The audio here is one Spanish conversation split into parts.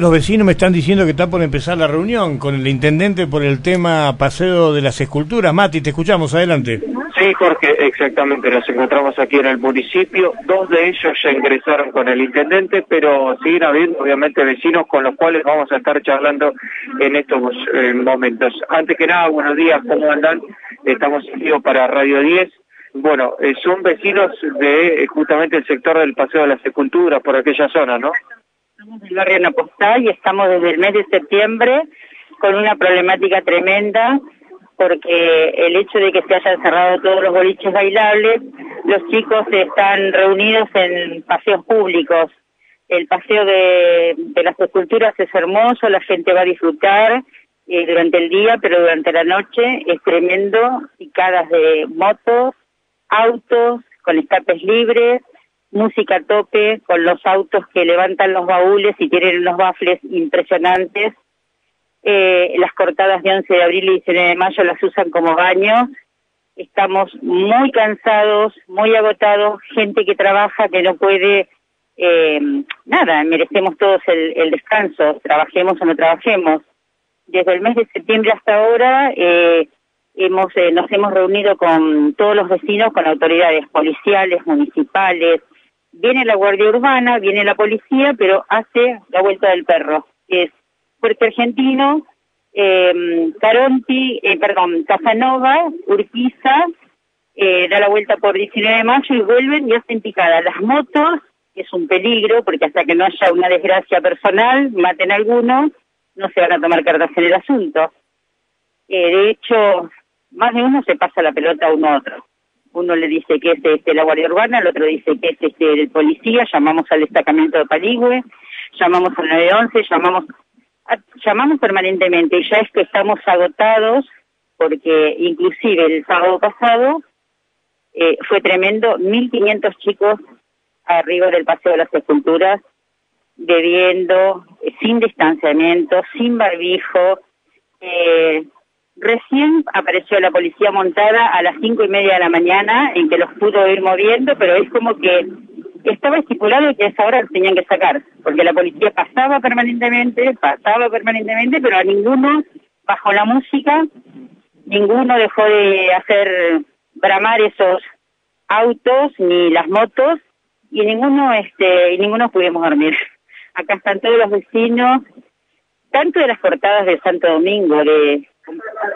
Los vecinos me están diciendo que está por empezar la reunión con el intendente por el tema paseo de las esculturas. Mati, te escuchamos, adelante. Sí, Jorge, exactamente. Nos encontramos aquí en el municipio. Dos de ellos ya ingresaron con el intendente, pero siguen habiendo, obviamente, vecinos con los cuales vamos a estar charlando en estos eh, momentos. Antes que nada, buenos días, ¿cómo andan? Estamos aquí para Radio 10. Bueno, eh, son vecinos de eh, justamente el sector del paseo de las esculturas, por aquella zona, ¿no? Estamos en el barrio Napostal y estamos desde el mes de septiembre con una problemática tremenda porque el hecho de que se hayan cerrado todos los boliches bailables, los chicos están reunidos en paseos públicos. El paseo de, las esculturas es hermoso, la gente va a disfrutar eh, durante el día, pero durante la noche es tremendo, picadas de motos, autos, con escapes libres, música a tope, con los autos que levantan los baúles y tienen unos bafles impresionantes. Eh, las cortadas de 11 de abril y 19 de mayo las usan como baño. Estamos muy cansados, muy agotados, gente que trabaja que no puede, eh, nada, merecemos todos el, el, descanso, trabajemos o no trabajemos. Desde el mes de septiembre hasta ahora eh, hemos, eh, nos hemos reunido con todos los vecinos, con autoridades policiales, municipales, viene la Guardia Urbana, viene la policía, pero hace la vuelta del perro, es Puerto Argentino, eh, Caronti, eh, perdón, Casanova, Urquiza, eh, da la vuelta por 19 de mayo y vuelven y hacen picada. Las motos, que es un peligro, porque hasta que no haya una desgracia personal, maten a algunos, no se van a tomar cartas en el asunto. Eh, de hecho, más de uno se pasa la pelota a uno a otro uno le dice que es este, la Guardia Urbana, el otro dice que es este, el policía, llamamos al destacamento de Paligüe, llamamos al 911, llamamos, llamamos permanentemente, ya es que estamos agotados, porque inclusive el sábado pasado eh, fue tremendo, 1.500 chicos arriba del Paseo de las Esculturas, bebiendo, eh, sin distanciamiento, sin barbijo, eh, Recién apareció la policía montada a las cinco y media de la mañana, en que los pudo ir moviendo, pero es como que estaba estipulado que a esa hora los tenían que sacar, porque la policía pasaba permanentemente, pasaba permanentemente, pero a ninguno, bajo la música, ninguno dejó de hacer bramar esos autos ni las motos y ninguno este y ninguno pudimos dormir. Acá están todos los vecinos, tanto de las cortadas de Santo Domingo, de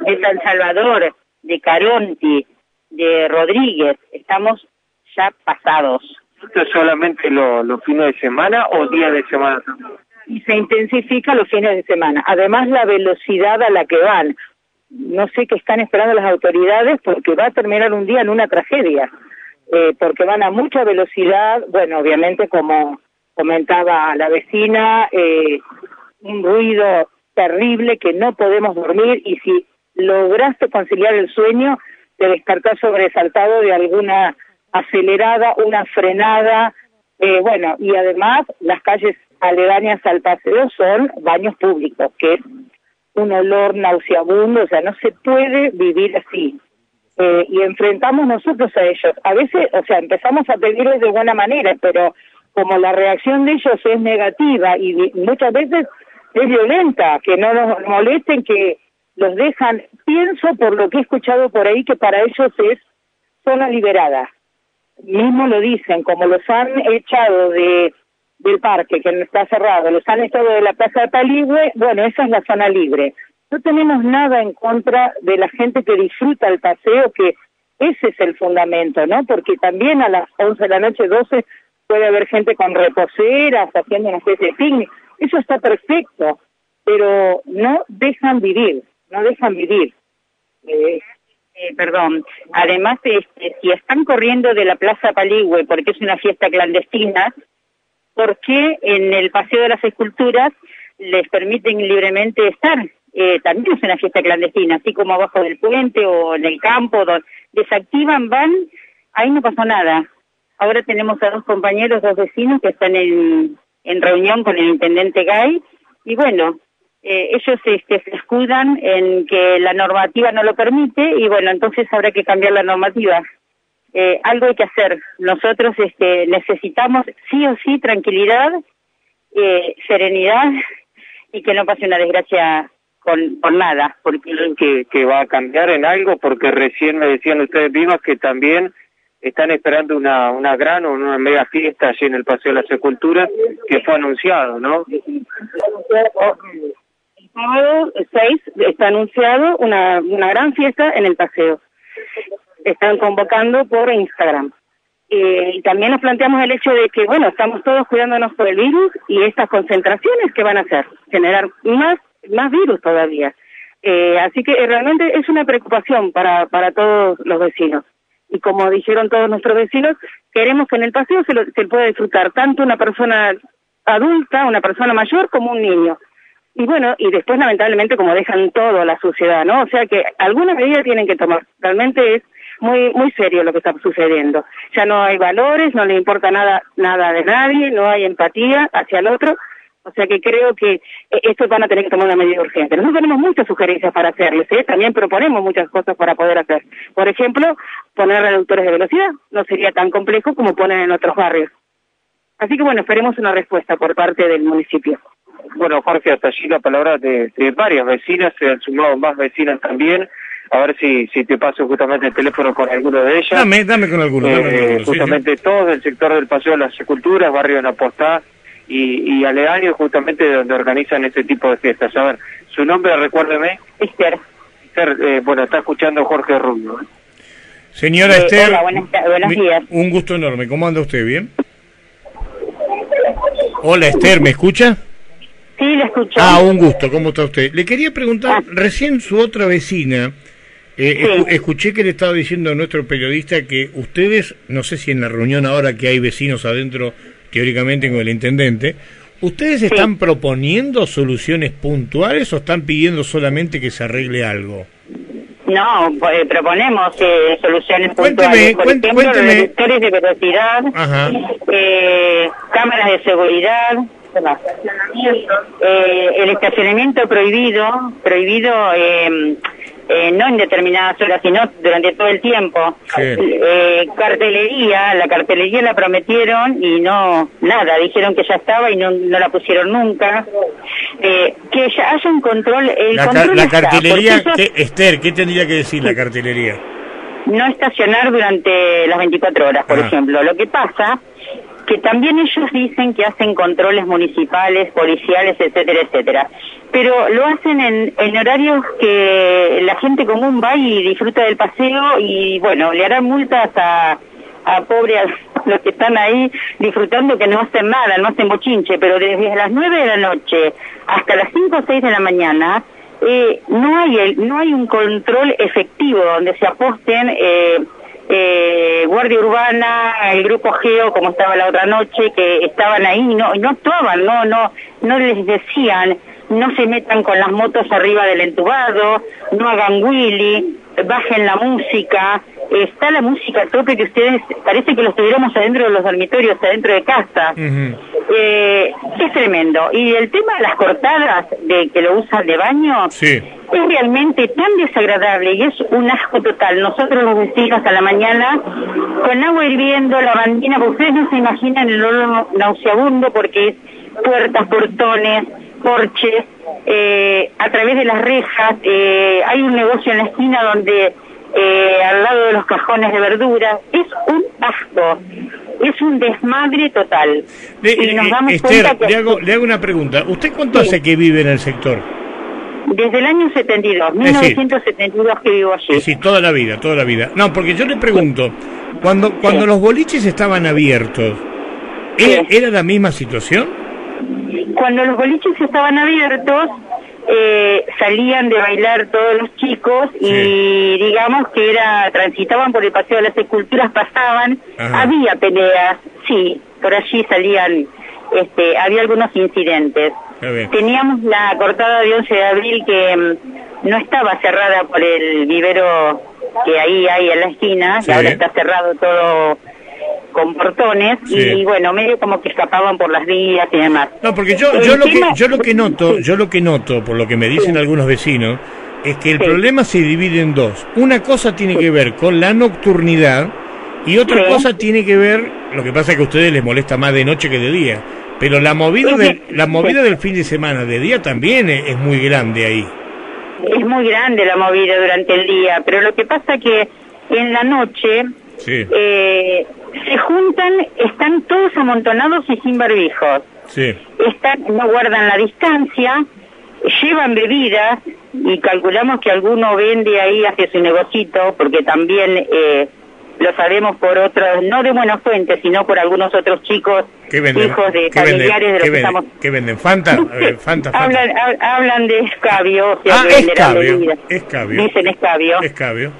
de San Salvador, de Caronti, de Rodríguez, estamos ya pasados. ¿Esto es solamente los fines de semana o días de semana? Y se intensifica los fines de semana. Además, la velocidad a la que van. No sé qué están esperando las autoridades porque va a terminar un día en una tragedia. Eh, porque van a mucha velocidad. Bueno, obviamente, como comentaba la vecina, eh, un ruido terrible que no podemos dormir y si lograste conciliar el sueño, te descartás sobresaltado de alguna acelerada, una frenada, eh, bueno, y además las calles aledañas al paseo son baños públicos, que es un olor nauseabundo, o sea, no se puede vivir así. Eh, y enfrentamos nosotros a ellos. A veces, o sea, empezamos a pedirles de buena manera, pero como la reacción de ellos es negativa y muchas veces es violenta, que no nos molesten, que los dejan, pienso por lo que he escuchado por ahí que para ellos es zona liberada. Mismo lo dicen, como los han echado de del parque que está cerrado, los han echado de la Plaza de Paligüe, bueno, esa es la zona libre. No tenemos nada en contra de la gente que disfruta el paseo, que ese es el fundamento, ¿no? Porque también a las 11 de la noche, 12, puede haber gente con reposeras, haciendo una especie de picnic. Eso está perfecto, pero no dejan vivir, no dejan vivir. Eh, eh, perdón, además, este, si están corriendo de la Plaza Paligüe porque es una fiesta clandestina, ¿por qué en el Paseo de las Esculturas les permiten libremente estar? Eh, también es una fiesta clandestina, así como abajo del puente o en el campo, donde desactivan, van, ahí no pasó nada. Ahora tenemos a dos compañeros, dos vecinos que están en, en reunión con el intendente Gay y bueno, eh, ellos este, se escudan en que la normativa no lo permite y bueno, entonces habrá que cambiar la normativa. Eh, algo hay que hacer. Nosotros este, necesitamos sí o sí tranquilidad, eh, serenidad y que no pase una desgracia con, por nada. Porque... que, que va a cambiar en algo? Porque recién me decían ustedes vivas que también están esperando una, una gran o una mega fiesta allí en el Paseo de la Sepultura que fue anunciado, ¿no? El sábado 6 está anunciado una, una gran fiesta en el paseo. Están convocando por Instagram. Eh, y también nos planteamos el hecho de que, bueno, estamos todos cuidándonos por el virus y estas concentraciones que van a hacer, generar más, más virus todavía. Eh, así que realmente es una preocupación para, para todos los vecinos y como dijeron todos nuestros vecinos, queremos que en el paseo se, lo, se pueda disfrutar tanto una persona adulta, una persona mayor, como un niño. Y bueno, y después lamentablemente como dejan todo la sociedad, ¿no? O sea que alguna medida tienen que tomar. Realmente es muy muy serio lo que está sucediendo. Ya no hay valores, no le importa nada nada de nadie, no hay empatía hacia el otro o sea que creo que eh, estos van a tener que tomar una medida urgente. Nosotros tenemos muchas sugerencias para hacerles, ¿eh? también proponemos muchas cosas para poder hacer. Por ejemplo, poner reductores de velocidad no sería tan complejo como ponen en otros barrios. Así que bueno, esperemos una respuesta por parte del municipio. Bueno, Jorge, hasta allí la palabra de, varias vecinas, se han sumado más vecinas también. A ver si, si te paso justamente el teléfono con alguno de ellas. Dame, dame con alguno. Eh, justamente todos del sector del Paseo de las Esculturas, barrio de Napostá, y, y aledaños justamente donde organizan este tipo de fiestas. A ver, su nombre, recuérdeme. Esther. Esther, eh, bueno, está escuchando Jorge Rubio. Señora eh, Esther, hola, buenos días. un gusto enorme. ¿Cómo anda usted? ¿Bien? Hola Esther, ¿me escucha? Sí, le escucho. Ah, un gusto. ¿Cómo está usted? Le quería preguntar, ah. recién su otra vecina, eh, escuché que le estaba diciendo a nuestro periodista que ustedes, no sé si en la reunión ahora que hay vecinos adentro teóricamente con el intendente, ¿ustedes están proponiendo soluciones puntuales o están pidiendo solamente que se arregle algo? No, pues, proponemos eh, soluciones puntuales. Por ejemplo, reductores de velocidad, eh, cámaras de seguridad, eh, el estacionamiento prohibido, prohibido eh, no en determinadas horas, sino durante todo el tiempo. Eh, cartelería, la cartelería la prometieron y no, nada, dijeron que ya estaba y no, no la pusieron nunca. Eh, que ya haya un control. El la, control la cartelería, Esther, ¿qué tendría que decir la cartelería? No estacionar durante las 24 horas, por ejemplo. Lo que pasa que también ellos dicen que hacen controles municipales, policiales, etcétera, etcétera. Pero lo hacen en, en horarios que la gente común va y disfruta del paseo y bueno, le harán multas a, a pobres los que están ahí disfrutando que no hacen nada, no hacen bochinche, pero desde las 9 de la noche hasta las 5 o 6 de la mañana eh, no hay el, no hay un control efectivo donde se aposten eh, eh, Guardia Urbana, el grupo Geo, como estaba la otra noche, que estaban ahí no, no actuaban, no, no, no les decían, no se metan con las motos arriba del entubado, no hagan willy, bajen la música, está la música tope que ustedes, parece que lo estuviéramos adentro de los dormitorios, adentro de casa. eh, es tremendo. Y el tema de las cortadas de que lo usan de baño, sí es realmente tan desagradable y es un asco total. Nosotros los vecinos a la mañana, con agua hirviendo, la bandina, ustedes no se imaginan el olor nauseabundo porque es puertas, portones, porches, eh, a través de las rejas, eh, hay un negocio en la esquina donde eh, al lado de los cajones de verduras, es un asco, es un desmadre total. y nos damos Esther, le, hago, le hago una pregunta, ¿usted cuánto hace que vive en el sector? Desde el año 72, 1972 que vivo allí. Sí, toda la vida, toda la vida. No, porque yo le pregunto, cuando cuando los boliches estaban abiertos, ¿era, la misma situación? Cuando los boliches estaban abiertos, eh, salían de bailar todos los chicos y digamos que era transitaban por el paseo de las esculturas, pasaban, había peleas, sí, por allí salían, este, había algunos incidentes. Teníamos la cortada de 11 de abril que mm, no estaba cerrada por el vivero que ahí hay en la esquina, que ahora está cerrado todo con portones y bueno, medio como que escapaban por las vías y demás. No, porque yo, yo, lo, que, yo lo que noto, yo lo que noto, por lo que me dicen algunos vecinos, es que el problema se divide en dos. Una cosa tiene que ver con la nocturnidad y otra cosa tiene que ver, lo que pasa es que a ustedes les molesta más de noche que de día, Pero la movida, del, la movida del fin de semana, de día también es, muy grande ahí. Es muy grande la movida durante el día, pero lo que pasa que en la noche eh, se juntan, están todos amontonados y sin barbijos. Sí. Están, no guardan la distancia, llevan bebidas y calculamos que alguno vende ahí hacia su negocito, porque también eh, lo sabemos por otros, no de buenas fuentes, sino por algunos otros chicos, hijos de familiares de los que estamos... ¿Qué venden? ¿Fanta? Fanta, Hablan, hablan de escabio, o ah, escabio, escabio. Dicen escabio. Escabio.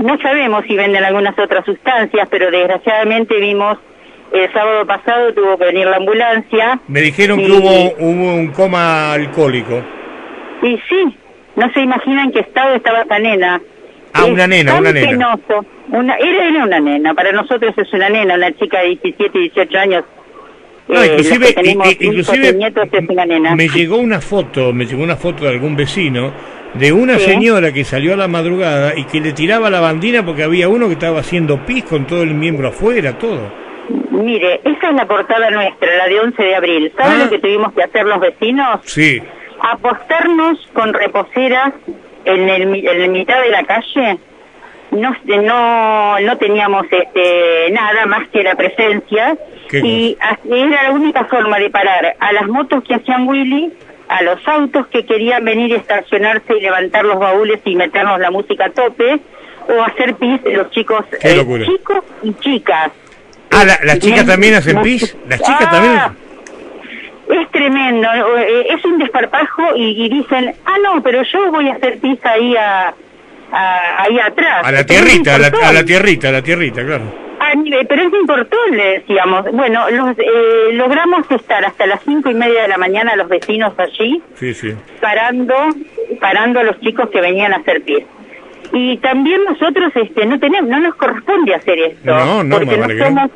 No sabemos si venden algunas otras sustancias, pero desgraciadamente vimos el sábado pasado tuvo que venir la ambulancia. Me dijeron que hubo, hubo un coma alcohólico. Y sí, no se imaginan qué estado estaba esta nena. Ah, una nena, una nena. Una, era, una nena, para nosotros es una nena, una chica de 17, 18 años. No, eh, inclusive, inclusive me llegó una foto, me llegó una foto de algún vecino de una señora que salió a la madrugada y que le tiraba la bandina porque había uno que estaba haciendo pis con todo el miembro afuera, todo. Mire, esa es la portada nuestra, la de 11 de abril. ¿Saben ah. lo que tuvimos que hacer los vecinos? Sí. Apostarnos con reposeras en, el, en la mitad de la calle. No, no, no teníamos este, nada más que la presencia y era la única forma de parar a las motos que hacían Willy a los autos que querían venir a estacionarse y levantar los baúles y meternos la música a tope, o hacer pis los chicos, eh, chicos y chicas. Ah, ¿las chicas también hacen pis? ¿Las chicas ah, también? Es tremendo, eh, es un desparpajo y, dicen, ah, no, pero yo voy a hacer pis ahí a, ahí atrás. A la tierrita, a la, a la tierrita, a la tierrita, claro pero es importante, decíamos. Bueno, eh, logramos estar hasta las cinco y media de la mañana los vecinos allí, parando, parando a los chicos que venían a hacer pie. Y también nosotros, este, no tenemos, no nos corresponde hacer esto, no, no, porque no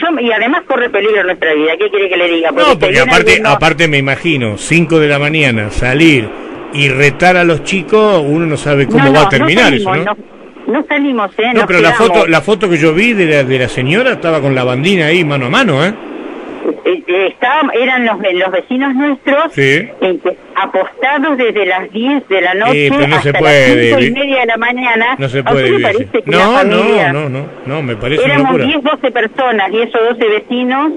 somos y además corre peligro nuestra vida. ¿Qué quiere que le diga? Porque no, porque aparte, aparte me imagino, 5 de la mañana, salir y retar a los chicos, uno no sabe cómo va a terminar eso, ¿no? No salimos, ¿eh? No, pero la foto, la foto que yo vi de la, de la señora estaba con la bandina ahí mano a mano, ¿eh? Eh, eh, eran los, los vecinos nuestros apostados desde las 10 de la noche hasta las 5 y media de la mañana. No se puede no, no, no, no, no, me parece Éramos 10, 12 personas, 10 o 12 vecinos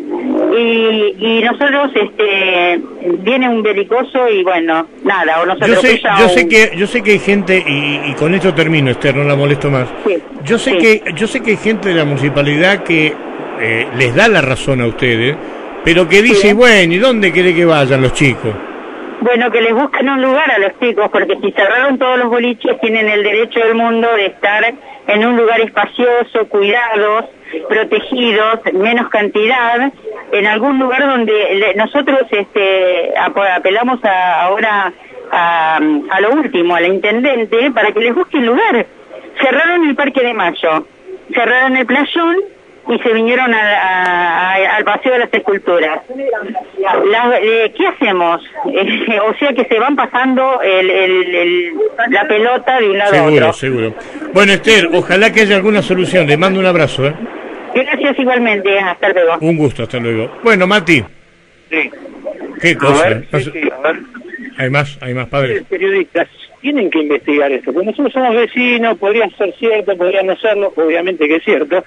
y, y nosotros, este, viene un belicoso y bueno, nada, o nos yo sé, yo sé que Yo sé que hay gente, y, con esto termino, Esther, no la molesto más. yo, sé que, yo sé que hay gente de la municipalidad que eh, les da la razón a ustedes pero que dice, bueno, ¿y dónde quiere que vayan los chicos? Bueno, que les busquen un lugar a los chicos, porque si cerraron todos los boliches, tienen el derecho del mundo de estar en un lugar espacioso, cuidados, protegidos, menos cantidad, en algún lugar donde nosotros este, apelamos ahora a, a, lo último, a la intendente, para que les busquen lugar. Cerraron el Parque de Mayo, cerraron el playón y se vinieron al paseo de las esculturas. Eh, ¿Qué hacemos? Eh, o sea que se van pasando la pelota de un lado a otro. Seguro, Bueno, Esther, ojalá que haya alguna solución. Le mando un abrazo. ¿eh? Gracias igualmente. Hasta luego. Un gusto, hasta luego. Bueno, Mati. Sí. ¿Qué cosa? Hay más, hay más padres. periodistas tienen que investigar esto, porque nosotros somos vecinos, podría ser cierto, podría no serlo, obviamente que es cierto,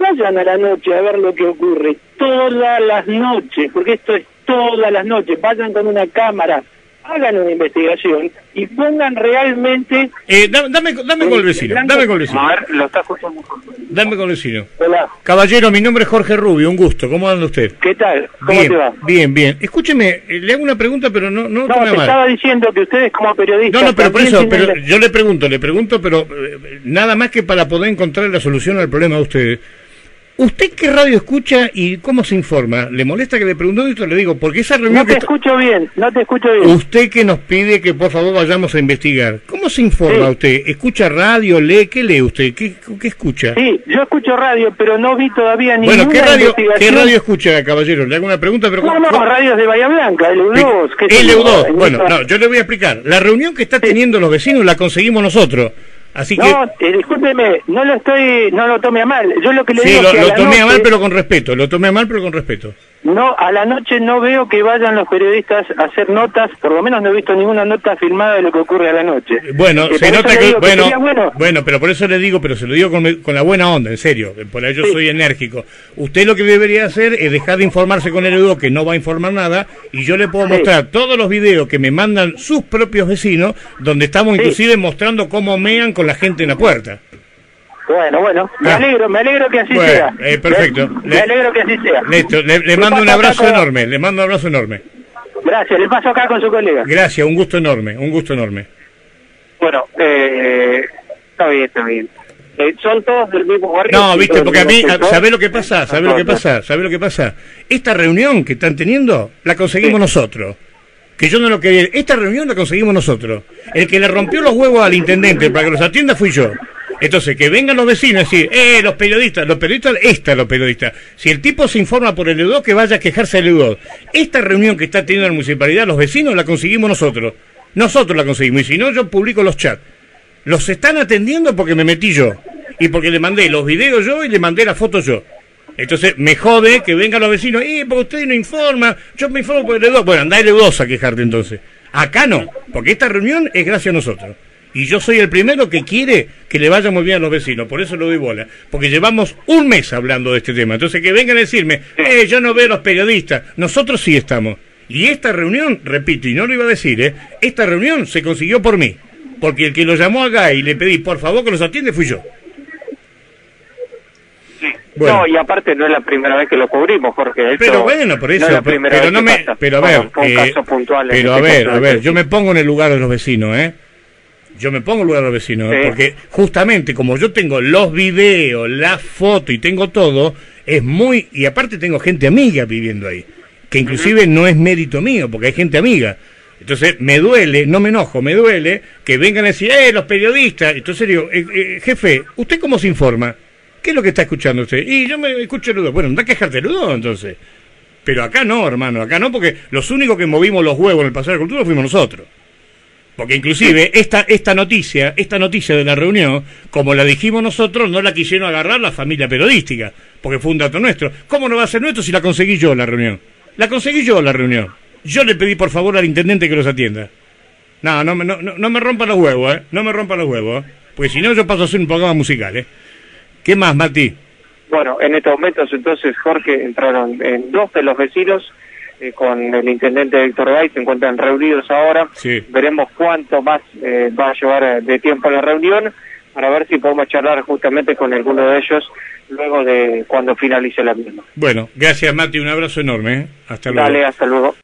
vayan a la noche a ver lo que ocurre todas las noches, porque esto es todas las noches, vayan con una cámara, hagan una investigación y pongan realmente... Eh, dame, dame, con el vecino, dame con el vecino. A ver, lo está escuchando Dame con el vecino. Hola. Caballero, mi nombre es Jorge Rubio, un gusto, ¿cómo anda usted? ¿Qué tal? ¿Cómo bien, te va? Bien, bien. Escúcheme, eh, le hago una pregunta, pero no... No, no te estaba diciendo que ustedes como periodistas... No, no, pero por eso, pero yo le pregunto, le pregunto, pero eh, nada más que para poder encontrar la solución al problema de ustedes. ¿Usted qué radio escucha y cómo se informa? ¿Le molesta que le pregunto esto? Le digo, porque esa reunión... No te escucho bien, no te escucho bien. Usted que nos pide que por favor vayamos a investigar. ¿Cómo se informa usted? ¿Escucha radio? ¿Lee? ¿Qué lee usted? ¿Qué, ¿Qué, escucha? Sí, yo escucho radio, pero no vi todavía ninguna Bueno, ¿qué radio, ¿qué radio escucha, caballero? Le hago una pregunta, pero... No, no, radios de Bahía Blanca, LU2. LU2, bueno, no, yo le voy a explicar. La reunión que está teniendo los vecinos la conseguimos nosotros. Así no, que... Eh, discúlpeme, no lo estoy, no lo tome a mal. Yo lo que le sí, digo lo, lo tomé a mal, pero con respeto. Lo tomé a mal, pero con respeto. No, a la noche no veo que vayan los periodistas a hacer notas, por lo menos no he visto ninguna nota filmada de lo que ocurre a la noche. Bueno, eh, se nota que, bueno, bueno, pero por eso le digo, pero se lo digo con, con la buena onda, en serio, por ello soy enérgico. Usted lo que debería hacer es dejar de informarse con el Edu, que no va a informar nada, y yo le puedo mostrar todos los videos que me mandan sus propios vecinos, donde estamos inclusive mostrando cómo mean con la gente en la puerta. Bueno, bueno, me ah. alegro, me alegro que así sea. Eh, perfecto. Me, alegro que así sea. Listo, le, mando un abrazo enorme, le mando un abrazo enorme. Gracias, le paso acá con su colega. Gracias, un gusto enorme, un gusto enorme. Bueno, eh, está bien, está bien. Eh, son todos del mismo barrio. No, viste, porque a mí, ¿sabés lo que pasa? ¿Sabés lo que pasa? ¿Sabés lo que pasa? Esta reunión que están teniendo, la conseguimos nosotros que yo no lo quería. Esta reunión la conseguimos nosotros. El que le rompió los huevos al intendente para que los atienda fui yo. Entonces, que vengan los vecinos y decir, eh, los periodistas, los periodistas, esta los periodistas. Si el tipo se informa por el EUDO, que vaya a quejarse del EUDO. Esta reunión que está teniendo la municipalidad, los vecinos la conseguimos nosotros. Nosotros la conseguimos. Y si no, yo publico los chats. Los están atendiendo porque me metí yo. Y porque le mandé los videos yo y le mandé las fotos yo. Entonces me jode que vengan los vecinos, eh, porque usted no informa, yo me informo por el EUDO. Bueno, andá el EUDO a quejarte entonces. Acá no, porque esta reunión es gracias a nosotros. Y yo soy el primero que quiere que le vaya muy bien a los vecinos, por eso lo doy bola. Porque llevamos un mes hablando de este tema. Entonces que vengan a decirme, eh, yo no veo a los periodistas. Nosotros sí estamos. Y esta reunión, repito, y no lo iba a decir, ¿eh? esta reunión se consiguió por mí. Porque el que lo llamó acá y le pedí, por favor, que los atiende, fui yo. No, y aparte no es la primera vez que lo cubrimos, porque pero bueno, por eso, pero, no me, pero a ver, eh, pero a este ver, a ver, yo me pongo en el lugar de los vecinos, ¿eh? Yo me pongo en lugar de los vecinos, porque justamente como yo tengo los videos, la foto y tengo todo, es muy, y aparte tengo gente amiga viviendo ahí, que inclusive no es mérito mío, porque hay gente amiga. Entonces me duele, no me enojo, me duele que vengan a decir, eh, los periodistas. Entonces digo, eh, eh, jefe, ¿usted cómo se informa? ¿Qué es lo que está escuchando usted? Y yo me escucho Ludo. Bueno, anda a quejarte Ludo entonces. Pero acá no, hermano, acá no, porque los únicos que movimos los huevos en el pasado de cultura fuimos nosotros. Porque inclusive esta, esta noticia, esta noticia de la reunión, como la dijimos nosotros, no la quisieron agarrar la familia periodística, porque fue un dato nuestro. ¿Cómo no va a ser nuestro si la conseguí yo la reunión? La conseguí yo la reunión. Yo le pedí por favor al intendente que los atienda. No, no, no, no, me rompa los huevos, ¿eh? No me rompa los huevos, ¿eh? Porque si no yo paso a hacer un programa musical, ¿eh? ¿Qué más, Mati? Bueno, en estos momentos entonces, Jorge, entraron en dos de los vecinos eh, con el intendente Héctor Gay, se encuentran reunidos ahora. Veremos cuánto más eh, va a llevar eh, de tiempo la reunión para ver si podemos charlar justamente con alguno de ellos luego de cuando finalice la misma. Bueno, gracias Mati, un abrazo enorme. Hasta luego. Dale, hasta luego.